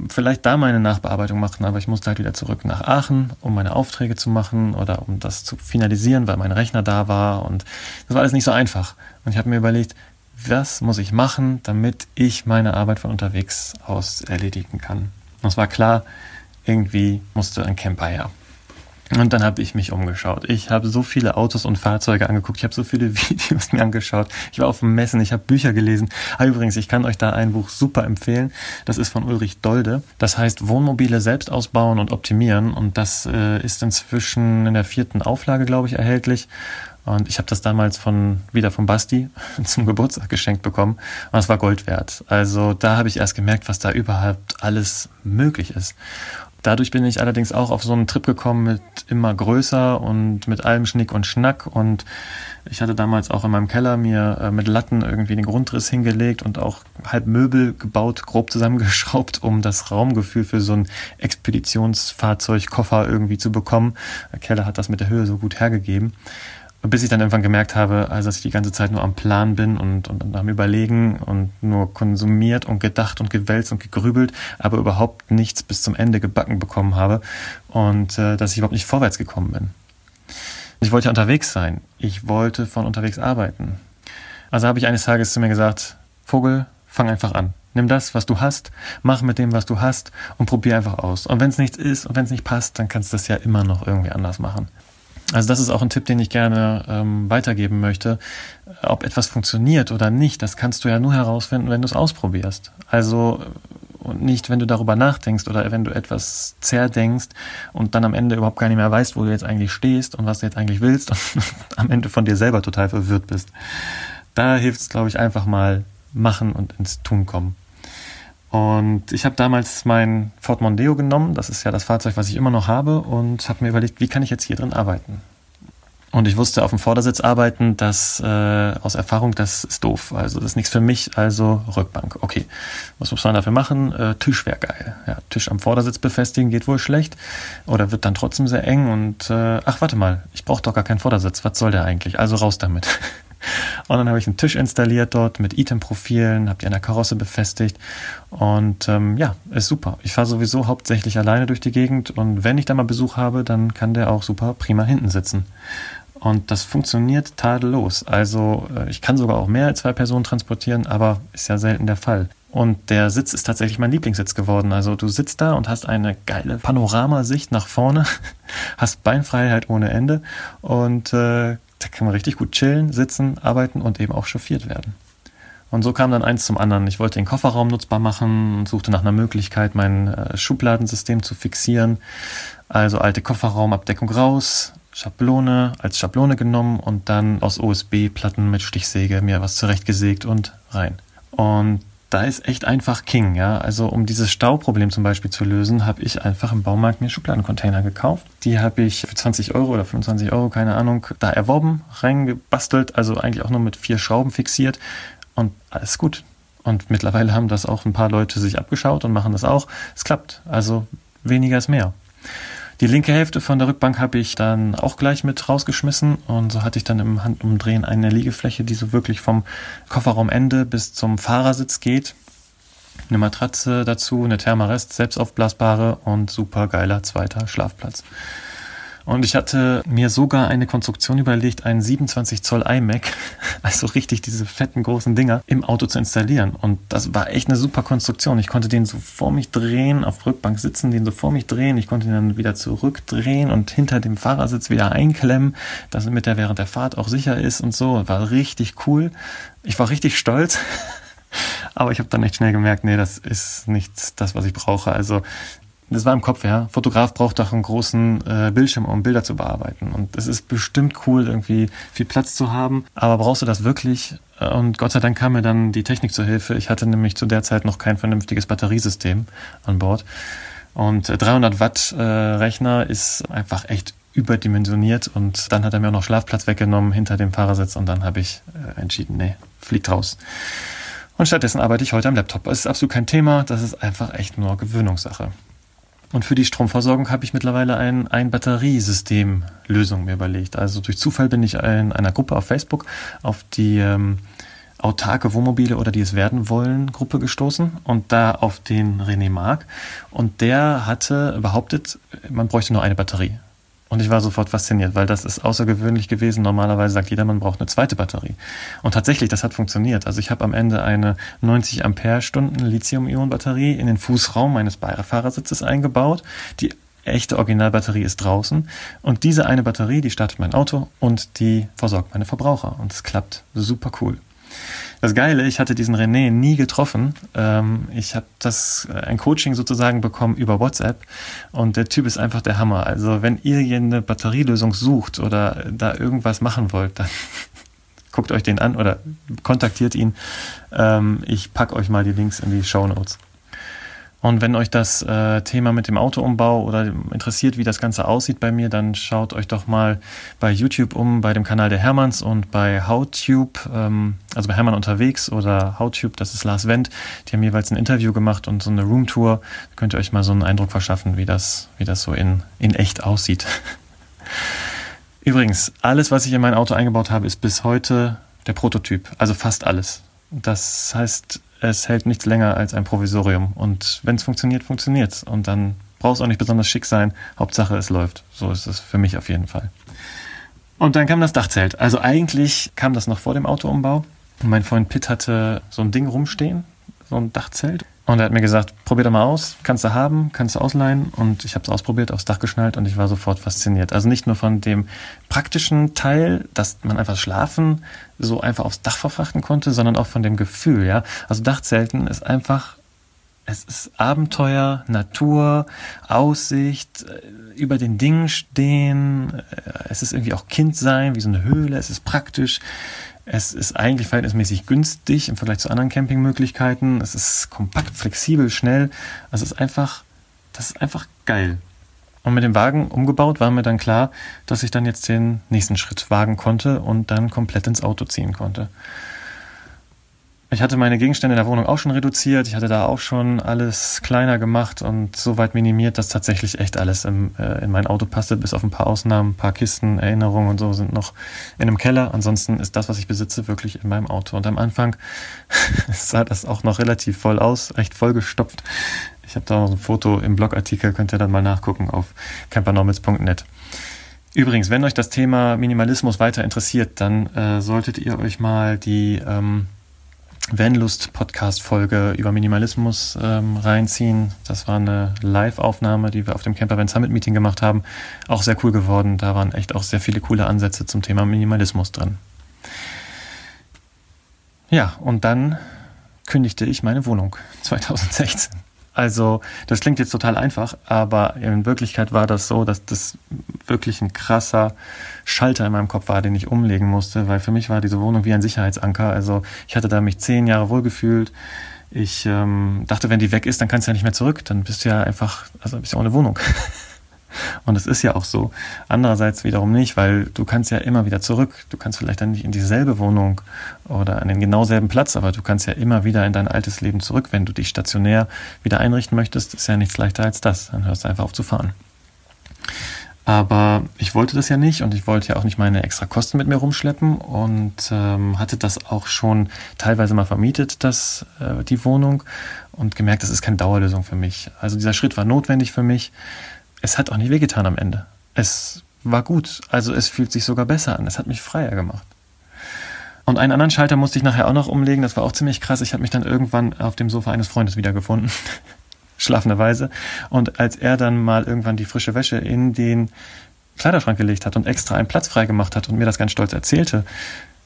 vielleicht da meine Nachbearbeitung machen, aber ich musste halt wieder zurück nach Aachen, um meine Aufträge zu machen oder um das zu finalisieren, weil mein Rechner da war und das war alles nicht so einfach. Und ich habe mir überlegt, was muss ich machen, damit ich meine Arbeit von unterwegs aus erledigen kann. Und es war klar, irgendwie musste ein Camper her. Und dann habe ich mich umgeschaut. Ich habe so viele Autos und Fahrzeuge angeguckt. Ich habe so viele Videos mir angeschaut. Ich war auf Messen, ich habe Bücher gelesen. Ah, übrigens, ich kann euch da ein Buch super empfehlen. Das ist von Ulrich Dolde. Das heißt Wohnmobile selbst ausbauen und optimieren. Und das äh, ist inzwischen in der vierten Auflage, glaube ich, erhältlich. Und ich habe das damals von wieder von Basti zum Geburtstag geschenkt bekommen. Und das war Gold wert. Also da habe ich erst gemerkt, was da überhaupt alles möglich ist. Dadurch bin ich allerdings auch auf so einen Trip gekommen mit immer größer und mit allem Schnick und Schnack. Und ich hatte damals auch in meinem Keller mir äh, mit Latten irgendwie den Grundriss hingelegt und auch halb Möbel gebaut, grob zusammengeschraubt, um das Raumgefühl für so ein Expeditionsfahrzeugkoffer irgendwie zu bekommen. Der Keller hat das mit der Höhe so gut hergegeben bis ich dann irgendwann gemerkt habe, also dass ich die ganze Zeit nur am Plan bin und, und, am Überlegen und nur konsumiert und gedacht und gewälzt und gegrübelt, aber überhaupt nichts bis zum Ende gebacken bekommen habe und äh, dass ich überhaupt nicht vorwärts gekommen bin. Ich wollte unterwegs sein. Ich wollte von unterwegs arbeiten. Also habe ich eines Tages zu mir gesagt, Vogel, fang einfach an. Nimm das, was du hast, mach mit dem, was du hast und probier einfach aus. Und wenn es nichts ist und wenn es nicht passt, dann kannst du das ja immer noch irgendwie anders machen. Also das ist auch ein Tipp, den ich gerne ähm, weitergeben möchte. Ob etwas funktioniert oder nicht, das kannst du ja nur herausfinden, wenn du es ausprobierst. Also und nicht, wenn du darüber nachdenkst oder wenn du etwas zerdenkst und dann am Ende überhaupt gar nicht mehr weißt, wo du jetzt eigentlich stehst und was du jetzt eigentlich willst und am Ende von dir selber total verwirrt bist. Da hilft es, glaube ich, einfach mal machen und ins Tun kommen. Und ich habe damals mein Ford Mondeo genommen, das ist ja das Fahrzeug, was ich immer noch habe, und habe mir überlegt, wie kann ich jetzt hier drin arbeiten? Und ich wusste, auf dem Vordersitz arbeiten, das äh, aus Erfahrung, das ist doof. Also das ist nichts für mich, also Rückbank. Okay, was muss man dafür machen? Äh, Tisch wäre geil. Ja, Tisch am Vordersitz befestigen geht wohl schlecht oder wird dann trotzdem sehr eng. Und äh, ach, warte mal, ich brauche doch gar keinen Vordersitz. Was soll der eigentlich? Also raus damit. Und dann habe ich einen Tisch installiert dort mit Item-Profilen, habe die an der Karosse befestigt. Und ähm, ja, ist super. Ich fahre sowieso hauptsächlich alleine durch die Gegend und wenn ich da mal Besuch habe, dann kann der auch super prima hinten sitzen. Und das funktioniert tadellos. Also äh, ich kann sogar auch mehr als zwei Personen transportieren, aber ist ja selten der Fall. Und der Sitz ist tatsächlich mein Lieblingssitz geworden. Also du sitzt da und hast eine geile Panoramasicht nach vorne, hast Beinfreiheit ohne Ende und äh, da kann man richtig gut chillen, sitzen, arbeiten und eben auch chauffiert werden. Und so kam dann eins zum anderen. Ich wollte den Kofferraum nutzbar machen und suchte nach einer Möglichkeit, mein äh, Schubladensystem zu fixieren. Also alte Kofferraumabdeckung raus, Schablone als Schablone genommen und dann aus USB-Platten mit Stichsäge mir was zurechtgesägt und rein. Und da ist echt einfach King, ja. Also um dieses Stauproblem zum Beispiel zu lösen, habe ich einfach im Baumarkt mir Schubladencontainer gekauft. Die habe ich für 20 Euro oder 25 Euro, keine Ahnung, da erworben, reingebastelt, also eigentlich auch nur mit vier Schrauben fixiert und alles gut. Und mittlerweile haben das auch ein paar Leute sich abgeschaut und machen das auch. Es klappt. Also weniger ist mehr. Die linke Hälfte von der Rückbank habe ich dann auch gleich mit rausgeschmissen und so hatte ich dann im Handumdrehen eine Liegefläche, die so wirklich vom Kofferraumende bis zum Fahrersitz geht. Eine Matratze dazu, eine Thermarest, selbstaufblasbare und super geiler zweiter Schlafplatz. Und ich hatte mir sogar eine Konstruktion überlegt, einen 27 Zoll iMac, also richtig diese fetten großen Dinger, im Auto zu installieren. Und das war echt eine super Konstruktion. Ich konnte den so vor mich drehen, auf Rückbank sitzen, den so vor mich drehen. Ich konnte ihn dann wieder zurückdrehen und hinter dem Fahrersitz wieder einklemmen, dass mit der während der Fahrt auch sicher ist und so. War richtig cool. Ich war richtig stolz. Aber ich habe dann echt schnell gemerkt, nee, das ist nichts das, was ich brauche. Also das war im Kopf, ja. Fotograf braucht doch einen großen äh, Bildschirm, um Bilder zu bearbeiten. Und es ist bestimmt cool, irgendwie viel Platz zu haben. Aber brauchst du das wirklich? Und Gott sei Dank kam mir dann die Technik zur Hilfe. Ich hatte nämlich zu der Zeit noch kein vernünftiges Batteriesystem an Bord. Und 300 Watt äh, Rechner ist einfach echt überdimensioniert. Und dann hat er mir auch noch Schlafplatz weggenommen hinter dem Fahrersitz. Und dann habe ich äh, entschieden, nee, fliegt raus. Und stattdessen arbeite ich heute am Laptop. Es ist absolut kein Thema. Das ist einfach echt nur Gewöhnungssache. Und für die Stromversorgung habe ich mittlerweile ein, ein Batteriesystem-Lösung mir überlegt. Also durch Zufall bin ich in einer Gruppe auf Facebook auf die ähm, autarke Wohnmobile oder die es werden wollen Gruppe gestoßen und da auf den René Mark. Und der hatte behauptet, man bräuchte nur eine Batterie. Und ich war sofort fasziniert, weil das ist außergewöhnlich gewesen. Normalerweise sagt jeder, man braucht eine zweite Batterie. Und tatsächlich, das hat funktioniert. Also ich habe am Ende eine 90 Ampere-Stunden Lithium-Ionen-Batterie in den Fußraum meines Beifahrersitzes eingebaut. Die echte Originalbatterie ist draußen. Und diese eine Batterie, die startet mein Auto und die versorgt meine Verbraucher. Und es klappt super cool. Das Geile, ich hatte diesen René nie getroffen. Ähm, ich habe das äh, ein Coaching sozusagen bekommen über WhatsApp und der Typ ist einfach der Hammer. Also wenn ihr hier eine Batterielösung sucht oder da irgendwas machen wollt, dann guckt euch den an oder kontaktiert ihn. Ähm, ich packe euch mal die Links in die Show Notes. Und wenn euch das äh, Thema mit dem Autoumbau oder interessiert, wie das Ganze aussieht bei mir, dann schaut euch doch mal bei YouTube um, bei dem Kanal der Hermanns und bei HowTube, ähm, also bei Hermann unterwegs oder HowTube, das ist Lars Wendt. Die haben jeweils ein Interview gemacht und so eine Roomtour. Da könnt ihr euch mal so einen Eindruck verschaffen, wie das, wie das so in, in echt aussieht. Übrigens, alles, was ich in mein Auto eingebaut habe, ist bis heute der Prototyp, also fast alles. Das heißt, es hält nichts länger als ein Provisorium. Und wenn es funktioniert, funktioniert es. Und dann braucht es auch nicht besonders schick sein. Hauptsache, es läuft. So ist es für mich auf jeden Fall. Und dann kam das Dachzelt. Also eigentlich kam das noch vor dem Autoumbau. Mein Freund Pitt hatte so ein Ding rumstehen, so ein Dachzelt. Und er hat mir gesagt, probier doch mal aus, kannst du haben, kannst du ausleihen. Und ich habe es ausprobiert, aufs Dach geschnallt und ich war sofort fasziniert. Also nicht nur von dem praktischen Teil, dass man einfach schlafen so einfach aufs Dach verfrachten konnte, sondern auch von dem Gefühl, ja. Also Dachzelten ist einfach, es ist Abenteuer, Natur, Aussicht, äh, über den Dingen stehen. Äh, es ist irgendwie auch Kind sein, wie so eine Höhle. Es ist praktisch. Es ist eigentlich verhältnismäßig günstig im Vergleich zu anderen Campingmöglichkeiten. Es ist kompakt, flexibel, schnell. Also es ist einfach, das ist einfach geil. Und mit dem Wagen umgebaut war mir dann klar, dass ich dann jetzt den nächsten Schritt wagen konnte und dann komplett ins Auto ziehen konnte. Ich hatte meine Gegenstände in der Wohnung auch schon reduziert. Ich hatte da auch schon alles kleiner gemacht und so weit minimiert, dass tatsächlich echt alles im, äh, in mein Auto passte, bis auf ein paar Ausnahmen, ein paar Kisten, Erinnerungen und so sind noch in einem Keller. Ansonsten ist das, was ich besitze, wirklich in meinem Auto. Und am Anfang sah das auch noch relativ voll aus, recht vollgestopft. Ich habe da noch ein Foto im Blogartikel, könnt ihr dann mal nachgucken auf campernormals.net. Übrigens, wenn euch das Thema Minimalismus weiter interessiert, dann äh, solltet ihr euch mal die ähm, Vanlust-Podcast-Folge über Minimalismus ähm, reinziehen. Das war eine Live-Aufnahme, die wir auf dem Camper Van Summit Meeting gemacht haben. Auch sehr cool geworden. Da waren echt auch sehr viele coole Ansätze zum Thema Minimalismus drin. Ja, und dann kündigte ich meine Wohnung 2016. Also, das klingt jetzt total einfach, aber in Wirklichkeit war das so, dass das wirklich ein krasser Schalter in meinem Kopf war, den ich umlegen musste, weil für mich war diese Wohnung wie ein Sicherheitsanker. Also, ich hatte da mich zehn Jahre wohlgefühlt. Ich ähm, dachte, wenn die weg ist, dann kannst du ja nicht mehr zurück. Dann bist du ja einfach, also bist du ja ohne Wohnung. Und es ist ja auch so. Andererseits wiederum nicht, weil du kannst ja immer wieder zurück. Du kannst vielleicht dann nicht in dieselbe Wohnung oder an den genau selben Platz, aber du kannst ja immer wieder in dein altes Leben zurück. Wenn du dich stationär wieder einrichten möchtest, ist ja nichts leichter als das. Dann hörst du einfach auf zu fahren. Aber ich wollte das ja nicht und ich wollte ja auch nicht meine extra Kosten mit mir rumschleppen und ähm, hatte das auch schon teilweise mal vermietet, das, äh, die Wohnung und gemerkt, das ist keine Dauerlösung für mich. Also dieser Schritt war notwendig für mich es hat auch nicht wehgetan am Ende. Es war gut. Also es fühlt sich sogar besser an. Es hat mich freier gemacht. Und einen anderen Schalter musste ich nachher auch noch umlegen. Das war auch ziemlich krass. Ich habe mich dann irgendwann auf dem Sofa eines Freundes wiedergefunden. Schlafenderweise. Und als er dann mal irgendwann die frische Wäsche in den Kleiderschrank gelegt hat und extra einen Platz frei gemacht hat und mir das ganz stolz erzählte,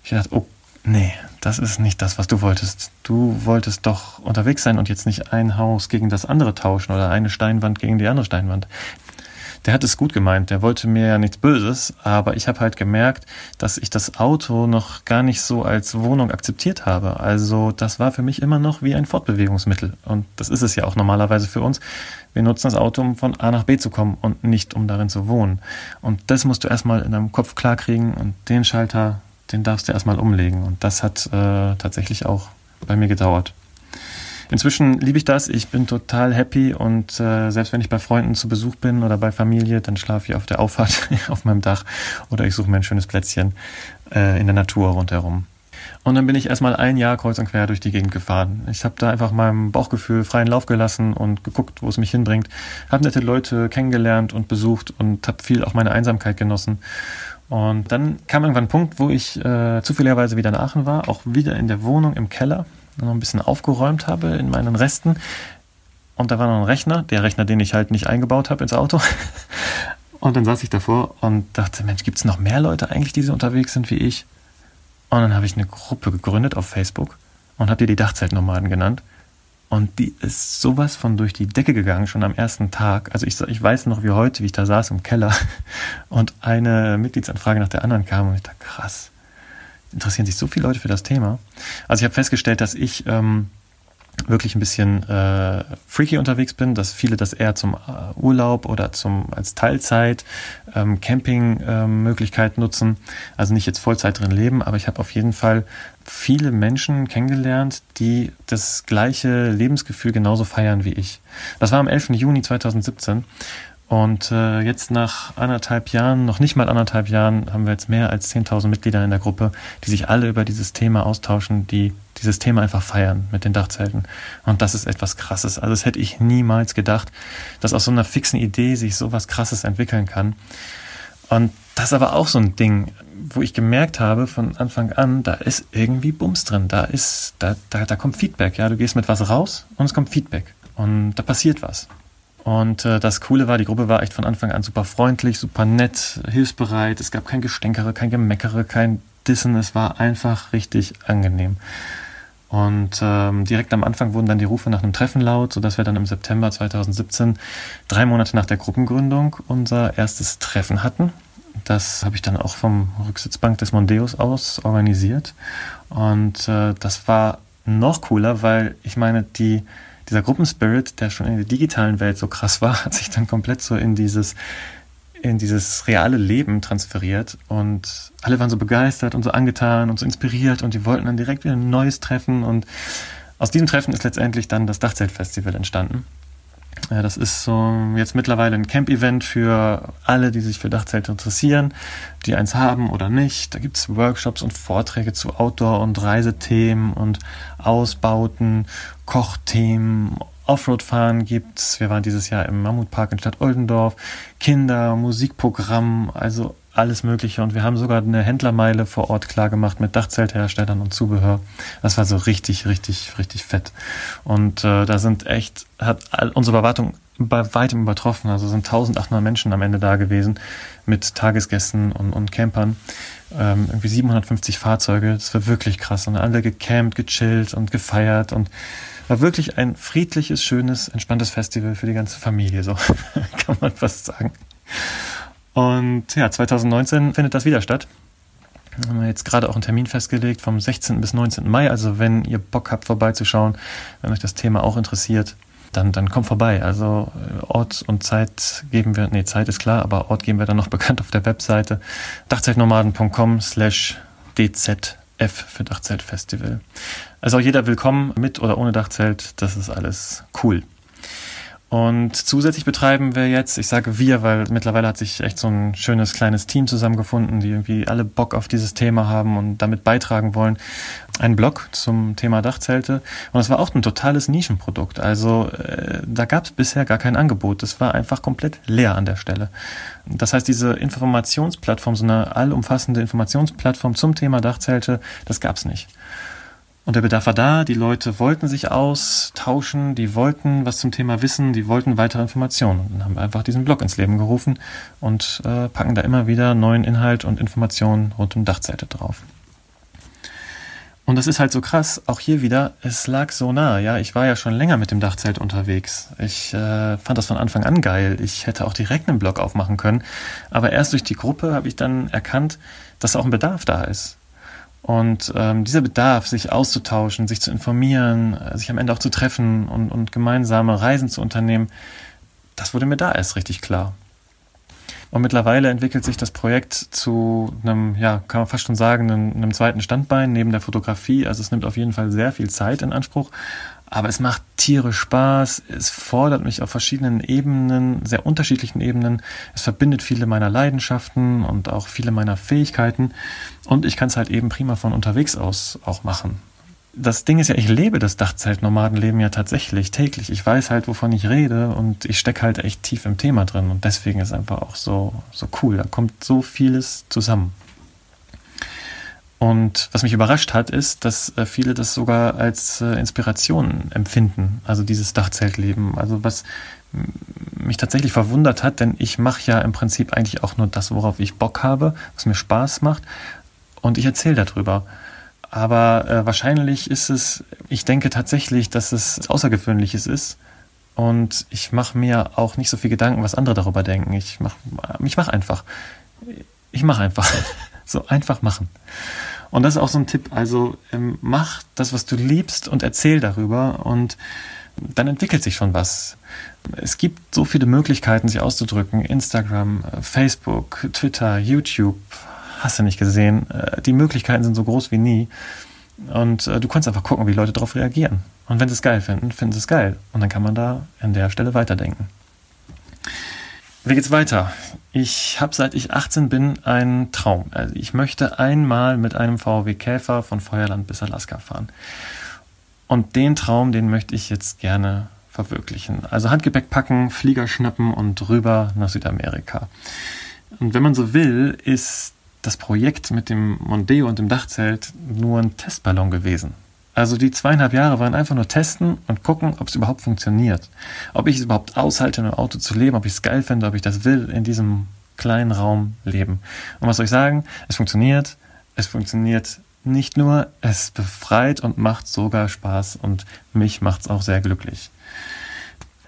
ich dachte, oh nee, das ist nicht das, was du wolltest. Du wolltest doch unterwegs sein und jetzt nicht ein Haus gegen das andere tauschen oder eine Steinwand gegen die andere Steinwand. Der hat es gut gemeint, der wollte mir ja nichts Böses, aber ich habe halt gemerkt, dass ich das Auto noch gar nicht so als Wohnung akzeptiert habe. Also das war für mich immer noch wie ein Fortbewegungsmittel. Und das ist es ja auch normalerweise für uns. Wir nutzen das Auto, um von A nach B zu kommen und nicht um darin zu wohnen. Und das musst du erstmal in deinem Kopf klarkriegen und den Schalter den darfst du erstmal umlegen. Und das hat äh, tatsächlich auch bei mir gedauert. Inzwischen liebe ich das. Ich bin total happy und äh, selbst wenn ich bei Freunden zu Besuch bin oder bei Familie, dann schlafe ich auf der Auffahrt auf meinem Dach oder ich suche mir ein schönes Plätzchen äh, in der Natur rundherum. Und dann bin ich erstmal ein Jahr kreuz und quer durch die Gegend gefahren. Ich habe da einfach meinem Bauchgefühl freien Lauf gelassen und geguckt, wo es mich hinbringt. Habe nette Leute kennengelernt und besucht und habe viel auch meine Einsamkeit genossen. Und dann kam irgendwann ein Punkt, wo ich äh, zufälligerweise wieder in Aachen war, auch wieder in der Wohnung im Keller, noch ein bisschen aufgeräumt habe in meinen Resten. Und da war noch ein Rechner, der Rechner, den ich halt nicht eingebaut habe ins Auto. Und dann saß ich davor und dachte, Mensch, gibt es noch mehr Leute eigentlich, die so unterwegs sind wie ich? Und dann habe ich eine Gruppe gegründet auf Facebook und habe die die Dachzeltnomaden genannt. Und die ist sowas von durch die Decke gegangen, schon am ersten Tag. Also ich, ich weiß noch wie heute, wie ich da saß im Keller und eine Mitgliedsanfrage nach der anderen kam und ich dachte, krass, interessieren sich so viele Leute für das Thema. Also ich habe festgestellt, dass ich ähm, wirklich ein bisschen äh, freaky unterwegs bin, dass viele das eher zum äh, Urlaub oder zum als Teilzeit ähm, Camping-Möglichkeit ähm, nutzen. Also nicht jetzt Vollzeit drin leben, aber ich habe auf jeden Fall viele Menschen kennengelernt, die das gleiche Lebensgefühl genauso feiern wie ich. Das war am 11. Juni 2017 und äh, jetzt nach anderthalb Jahren, noch nicht mal anderthalb Jahren, haben wir jetzt mehr als 10.000 Mitglieder in der Gruppe, die sich alle über dieses Thema austauschen, die dieses Thema einfach feiern mit den Dachzelten. Und das ist etwas Krasses. Also das hätte ich niemals gedacht, dass aus so einer fixen Idee sich so was Krasses entwickeln kann. Und das ist aber auch so ein Ding, wo ich gemerkt habe von Anfang an, da ist irgendwie Bums drin. Da ist, da, da, da kommt Feedback. Ja, du gehst mit was raus und es kommt Feedback. Und da passiert was. Und äh, das Coole war, die Gruppe war echt von Anfang an super freundlich, super nett, hilfsbereit. Es gab kein Gestänkere, kein Gemeckere, kein Dissen. Es war einfach richtig angenehm. Und ähm, direkt am Anfang wurden dann die Rufe nach einem Treffen laut, sodass wir dann im September 2017, drei Monate nach der Gruppengründung, unser erstes Treffen hatten. Das habe ich dann auch vom Rücksitzbank des Mondeus aus organisiert. Und äh, das war noch cooler, weil ich meine, die dieser Gruppenspirit, der schon in der digitalen Welt so krass war, hat sich dann komplett so in dieses in dieses reale Leben transferiert und alle waren so begeistert und so angetan und so inspiriert und die wollten dann direkt wieder ein neues Treffen und aus diesem Treffen ist letztendlich dann das Dachzeltfestival entstanden. Ja, das ist so jetzt mittlerweile ein Camp-Event für alle, die sich für Dachzelte interessieren, die eins haben oder nicht. Da gibt es Workshops und Vorträge zu Outdoor- und Reisethemen und Ausbauten, Kochthemen, Offroad-Fahren gibt's. Wir waren dieses Jahr im Mammutpark in Stadt Oldendorf. Kinder, Musikprogramm, also alles Mögliche. Und wir haben sogar eine Händlermeile vor Ort klargemacht mit Dachzeltherstellern und Zubehör. Das war so richtig, richtig, richtig fett. Und äh, da sind echt, hat all, unsere Erwartung bei weitem übertroffen. Also sind 1800 Menschen am Ende da gewesen mit Tagesgästen und, und Campern. Ähm, irgendwie 750 Fahrzeuge. Das war wirklich krass. Und alle gecampt, gechillt und gefeiert und war wirklich ein friedliches, schönes, entspanntes Festival für die ganze Familie. So kann man fast sagen. Und ja, 2019 findet das wieder statt. Wir haben jetzt gerade auch einen Termin festgelegt vom 16. bis 19. Mai. Also wenn ihr Bock habt, vorbeizuschauen, wenn euch das Thema auch interessiert, dann, dann kommt vorbei. Also äh, Ort und Zeit geben wir, nee, Zeit ist klar, aber Ort geben wir dann noch bekannt auf der Webseite dachzeltnomaden.com slash dzf für Dachzeltfestival. Also auch jeder willkommen, mit oder ohne Dachzelt, das ist alles cool. Und zusätzlich betreiben wir jetzt, ich sage wir, weil mittlerweile hat sich echt so ein schönes kleines Team zusammengefunden, die irgendwie alle Bock auf dieses Thema haben und damit beitragen wollen, einen Blog zum Thema Dachzelte. Und das war auch ein totales Nischenprodukt. Also äh, da gab es bisher gar kein Angebot. Das war einfach komplett leer an der Stelle. Das heißt, diese Informationsplattform, so eine allumfassende Informationsplattform zum Thema Dachzelte, das gab es nicht. Und der Bedarf war da, die Leute wollten sich austauschen, die wollten was zum Thema wissen, die wollten weitere Informationen. Und dann haben wir einfach diesen Blog ins Leben gerufen und äh, packen da immer wieder neuen Inhalt und Informationen rund um Dachzelte drauf. Und das ist halt so krass, auch hier wieder, es lag so nah. Ja, ich war ja schon länger mit dem Dachzelt unterwegs. Ich äh, fand das von Anfang an geil. Ich hätte auch direkt einen Blog aufmachen können. Aber erst durch die Gruppe habe ich dann erkannt, dass auch ein Bedarf da ist. Und ähm, dieser Bedarf, sich auszutauschen, sich zu informieren, äh, sich am Ende auch zu treffen und, und gemeinsame Reisen zu unternehmen, das wurde mir da erst richtig klar. Und mittlerweile entwickelt sich das Projekt zu einem, ja, kann man fast schon sagen, einem, einem zweiten Standbein neben der Fotografie. Also es nimmt auf jeden Fall sehr viel Zeit in Anspruch. Aber es macht Tiere Spaß, es fordert mich auf verschiedenen Ebenen, sehr unterschiedlichen Ebenen. Es verbindet viele meiner Leidenschaften und auch viele meiner Fähigkeiten. Und ich kann es halt eben prima von unterwegs aus auch machen. Das Ding ist ja, ich lebe das Dachzeltnomadenleben ja tatsächlich täglich. Ich weiß halt, wovon ich rede und ich stecke halt echt tief im Thema drin. Und deswegen ist es einfach auch so, so cool. Da kommt so vieles zusammen. Und was mich überrascht hat, ist, dass äh, viele das sogar als äh, Inspiration empfinden, also dieses Dachzeltleben. Also was mich tatsächlich verwundert hat, denn ich mache ja im Prinzip eigentlich auch nur das, worauf ich Bock habe, was mir Spaß macht und ich erzähle darüber. Aber äh, wahrscheinlich ist es, ich denke tatsächlich, dass es Außergewöhnliches ist und ich mache mir auch nicht so viel Gedanken, was andere darüber denken. Ich mache ich mach einfach. Ich mache einfach. so einfach machen. Und das ist auch so ein Tipp. Also ähm, mach das, was du liebst und erzähl darüber und dann entwickelt sich schon was. Es gibt so viele Möglichkeiten, sich auszudrücken. Instagram, äh, Facebook, Twitter, YouTube. Hast du nicht gesehen? Äh, die Möglichkeiten sind so groß wie nie. Und äh, du kannst einfach gucken, wie Leute darauf reagieren. Und wenn sie es geil finden, finden sie es geil. Und dann kann man da an der Stelle weiterdenken. Wie geht's weiter? Ich habe seit ich 18 bin einen Traum. Also ich möchte einmal mit einem VW Käfer von Feuerland bis Alaska fahren. Und den Traum, den möchte ich jetzt gerne verwirklichen. Also Handgepäck packen, Flieger schnappen und rüber nach Südamerika. Und wenn man so will, ist das Projekt mit dem Mondeo und dem Dachzelt nur ein Testballon gewesen. Also die zweieinhalb Jahre waren einfach nur testen und gucken, ob es überhaupt funktioniert. Ob ich es überhaupt aushalte, in einem Auto zu leben, ob ich es geil finde, ob ich das will, in diesem kleinen Raum leben. Und was soll ich sagen? Es funktioniert. Es funktioniert nicht nur, es befreit und macht sogar Spaß und mich macht es auch sehr glücklich.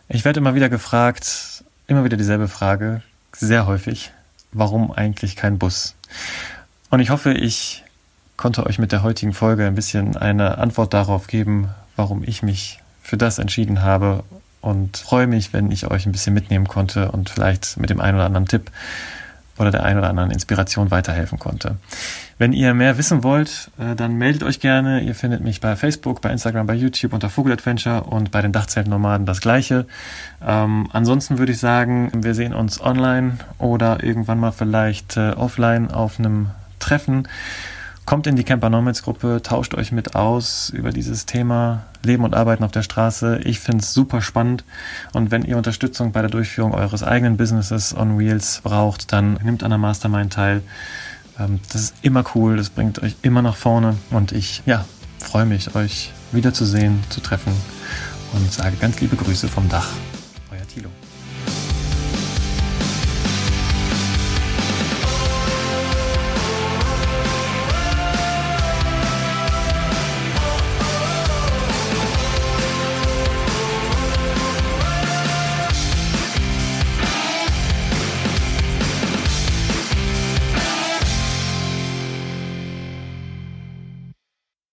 Ich werde immer wieder gefragt, immer wieder dieselbe Frage, sehr häufig, warum eigentlich kein Bus? Und ich hoffe, ich konnte euch mit der heutigen Folge ein bisschen eine Antwort darauf geben, warum ich mich für das entschieden habe und freue mich, wenn ich euch ein bisschen mitnehmen konnte und vielleicht mit dem einen oder anderen Tipp oder der einen oder anderen Inspiration weiterhelfen konnte. Wenn ihr mehr wissen wollt, äh, dann meldet euch gerne. Ihr findet mich bei Facebook, bei Instagram, bei YouTube unter Vogeladventure und bei den Dachzeltnomaden das gleiche. Ähm, ansonsten würde ich sagen, wir sehen uns online oder irgendwann mal vielleicht äh, offline auf einem Treffen. Kommt in die Camper Nomads Gruppe, tauscht euch mit aus über dieses Thema Leben und Arbeiten auf der Straße. Ich finde es super spannend. Und wenn ihr Unterstützung bei der Durchführung eures eigenen Businesses on Wheels braucht, dann nehmt an der Mastermind teil. Ähm, das ist immer cool, das bringt euch immer nach vorne. Und ich, ja, freue mich, euch wiederzusehen, zu treffen und sage ganz liebe Grüße vom Dach.